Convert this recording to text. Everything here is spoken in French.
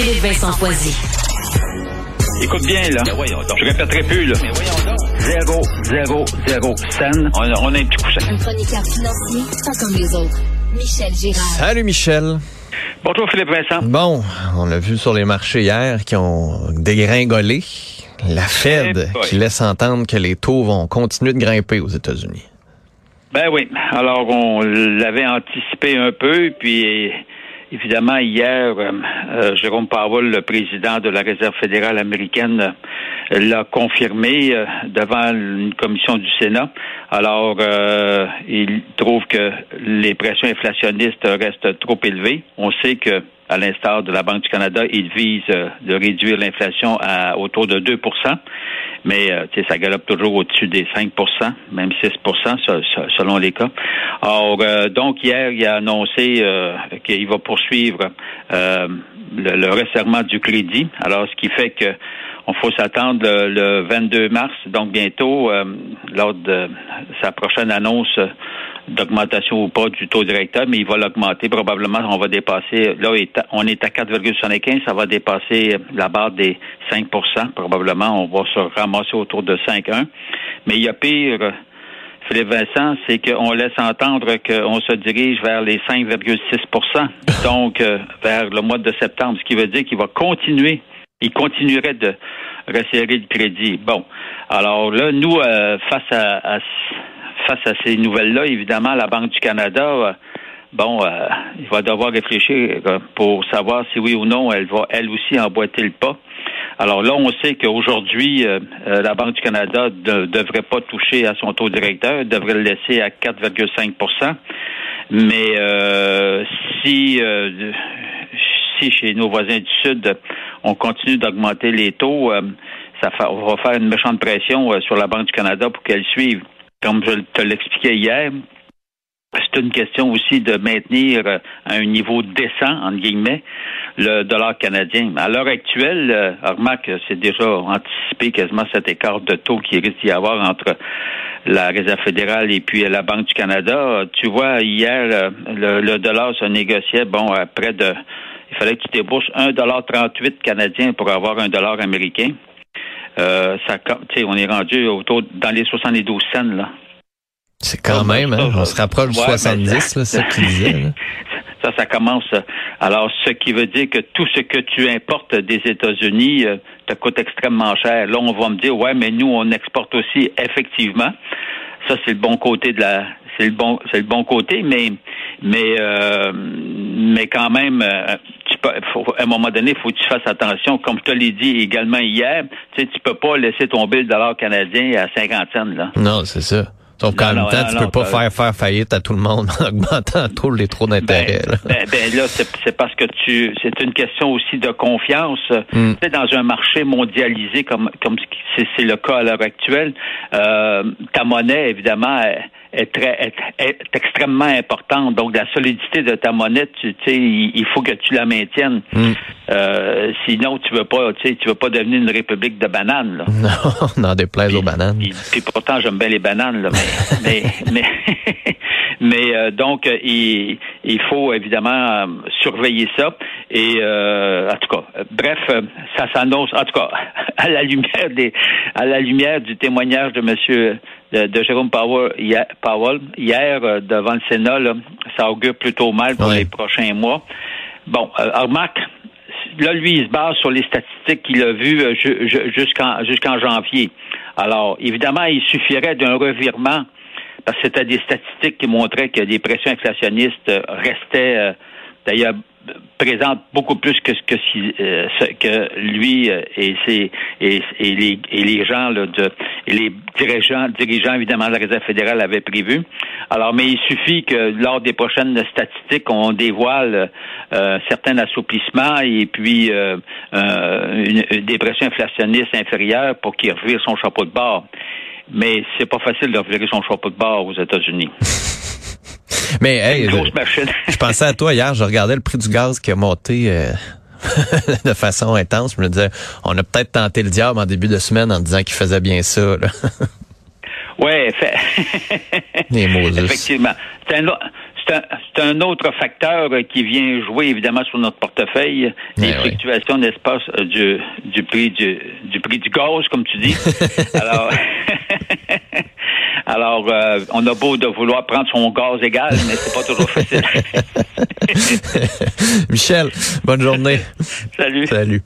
Philippe Vincent Foisy. Écoute bien, là. Je répéterai plus, là. Zéro, zéro, zéro scène. On, a- on a un petit coussin. Un chroniqueur financier, pas comme les autres. Michel Girard. Salut Michel. Bonjour, Philippe Vincent. Bon, on l'a vu sur les marchés hier qui ont dégringolé. La Fed Eh qui laisse entendre que les taux vont continuer de grimper aux États-Unis. Ben oui. Alors, on l'avait anticipé un peu, puis évidemment, hier, euh, euh, Jérôme Powell, le président de la Réserve fédérale américaine, euh, l'a confirmé devant une commission du Sénat. Alors, il trouve que les pressions inflationnistes restent trop élevées. On sait que à l'instar de la Banque du Canada, il vise euh, de réduire l'inflation à autour de 2% mais euh, ça galope toujours au-dessus des 5% même 6 se- se- selon les cas. Or, euh, donc, hier, il a annoncé euh, qu'il va poursuivre le, le resserrement du crédit. Alors, ce qui fait que on faut s'attendre le, le 22 mars, donc bientôt, lors de sa prochaine annonce d'augmentation ou pas du taux directeur, mais il va l'augmenter. Probablement, on va dépasser, là, on est à 4,75, ça va dépasser la barre des 5 Probablement, on va se ramasser autour de 5,1. Mais il y a pire, Philippe Vincent, c'est qu'on laisse entendre qu'on se dirige vers les 5,6% donc euh, vers le mois de septembre, ce qui veut dire qu'il va continuer, il continuerait de resserrer le crédit. Bon, alors là, nous, euh, face à, à- face à ces nouvelles-là, évidemment, la Banque du Canada, euh, bon, euh, il va devoir réfléchir euh, pour savoir si oui ou non elle va elle aussi emboîter le pas. Alors là, on sait qu'aujourd'hui, euh, euh, la Banque du Canada ne devrait pas toucher à son taux directeur, devrait le laisser à 4,5% Mais euh, si si chez nos voisins du Sud, on continue d'augmenter les taux, ça va faire une méchante pression sur la Banque du Canada pour qu'elle suive. Comme je te l'expliquais hier, c'est une question aussi de maintenir euh, à un niveau décent, entre guillemets, le dollar canadien. À l'heure actuelle, euh, remarque, c'est déjà anticipé quasiment cet écart de taux qui risque d'y avoir entre la Réserve fédérale et puis la Banque du Canada. Euh, Tu vois, hier, euh, le, le dollar se négociait, bon, à près de... Il fallait que tu débourses 1,38 canadien pour avoir un dollar américain. Euh, ça, on est rendu autour dans les 72 cents, là. C'est quand même, ben, hein, on se rapproche du ouais, 70, ben, là, c'est ça qu'il disait. là. Ça, ça commence. Alors, ce qui veut dire que tout ce que tu importes des États-Unis euh, te coûte extrêmement cher. Là, on va me dire, ouais, mais nous, on exporte aussi effectivement. Ça, c'est le bon côté de la. C'est le bon, c'est le bon côté, mais mais euh, mais quand même, euh, faut, à un moment donné, il faut que tu fasses attention. Comme je te l'ai dit également hier, tu sais, tu peux pas laisser tomber le dollar canadien à 50 cents là. Non, c'est ça. Sauf qu'en même temps, non, tu non, peux pas faire faire faillite à tout le monde en augmentant trop les taux d'intérêt. Ben, là. ben, ben là, c'est parce que tu, c'est une question aussi de confiance. Mm. Tu sais, dans un marché mondialisé comme comme c'est le cas à l'heure actuelle, euh, ta monnaie évidemment est très est, est extrêmement importante. Donc la solidité de ta monnaie, tu sais, il, il faut que tu la maintiennes. Mm. Euh, sinon, tu veux pas, tu sais, tu veux pas devenir une république de bananes. Là. Non, n'en déplaise aux bananes. Puis, puis pourtant, j'aime bien les bananes, là, mais mais mais, mais, euh, donc euh, il, il faut évidemment euh, surveiller ça. Et euh, en tout cas, bref, ça s'annonce. En tout cas, à la lumière des à la lumière du témoignage de Monsieur de, de Jérôme Powell hier, Powell, hier euh, devant le Sénat, là, ça augure plutôt mal pour les prochains mois. Bon, euh, remarque, là, lui, il se base sur les statistiques qu'il a vues euh, ju- ju- jusqu'en jusqu'en janvier. Alors, évidemment, il suffirait d'un revirement, parce que c'était des statistiques qui montraient que les pressions inflationnistes euh, restaient, euh, d'ailleurs, présente beaucoup plus que ce que, euh, ce que lui euh, et, ses, et, et, les, et les gens là, de et les dirigeants dirigeants évidemment de la Réserve fédérale avaient prévu. Alors, mais il suffit que lors des prochaines statistiques, on dévoile euh, certains assouplissements et puis euh, une, des pressions inflationnistes inférieures pour qu'il revire son chapeau de bord. Mais c'est pas facile de revirer son chapeau de bord aux États-Unis. Mais hey, je, je, pensais à toi hier, je regardais le prix du gaz qui a monté euh, de façon intense. Je me disais, on a peut-être tenté le diable en début de semaine en disant qu'il faisait bien ça. Oui, effectivement. C'est un, c'est un, autre facteur qui vient jouer évidemment sur notre portefeuille, les fluctuations, n'est-ce pas, euh, du, du prix du, du prix du gaz, comme tu dis. Alors, euh, on a beau de vouloir prendre son gaz égal, mais c'est pas toujours facile. Michel, bonne journée. Salut. Salut.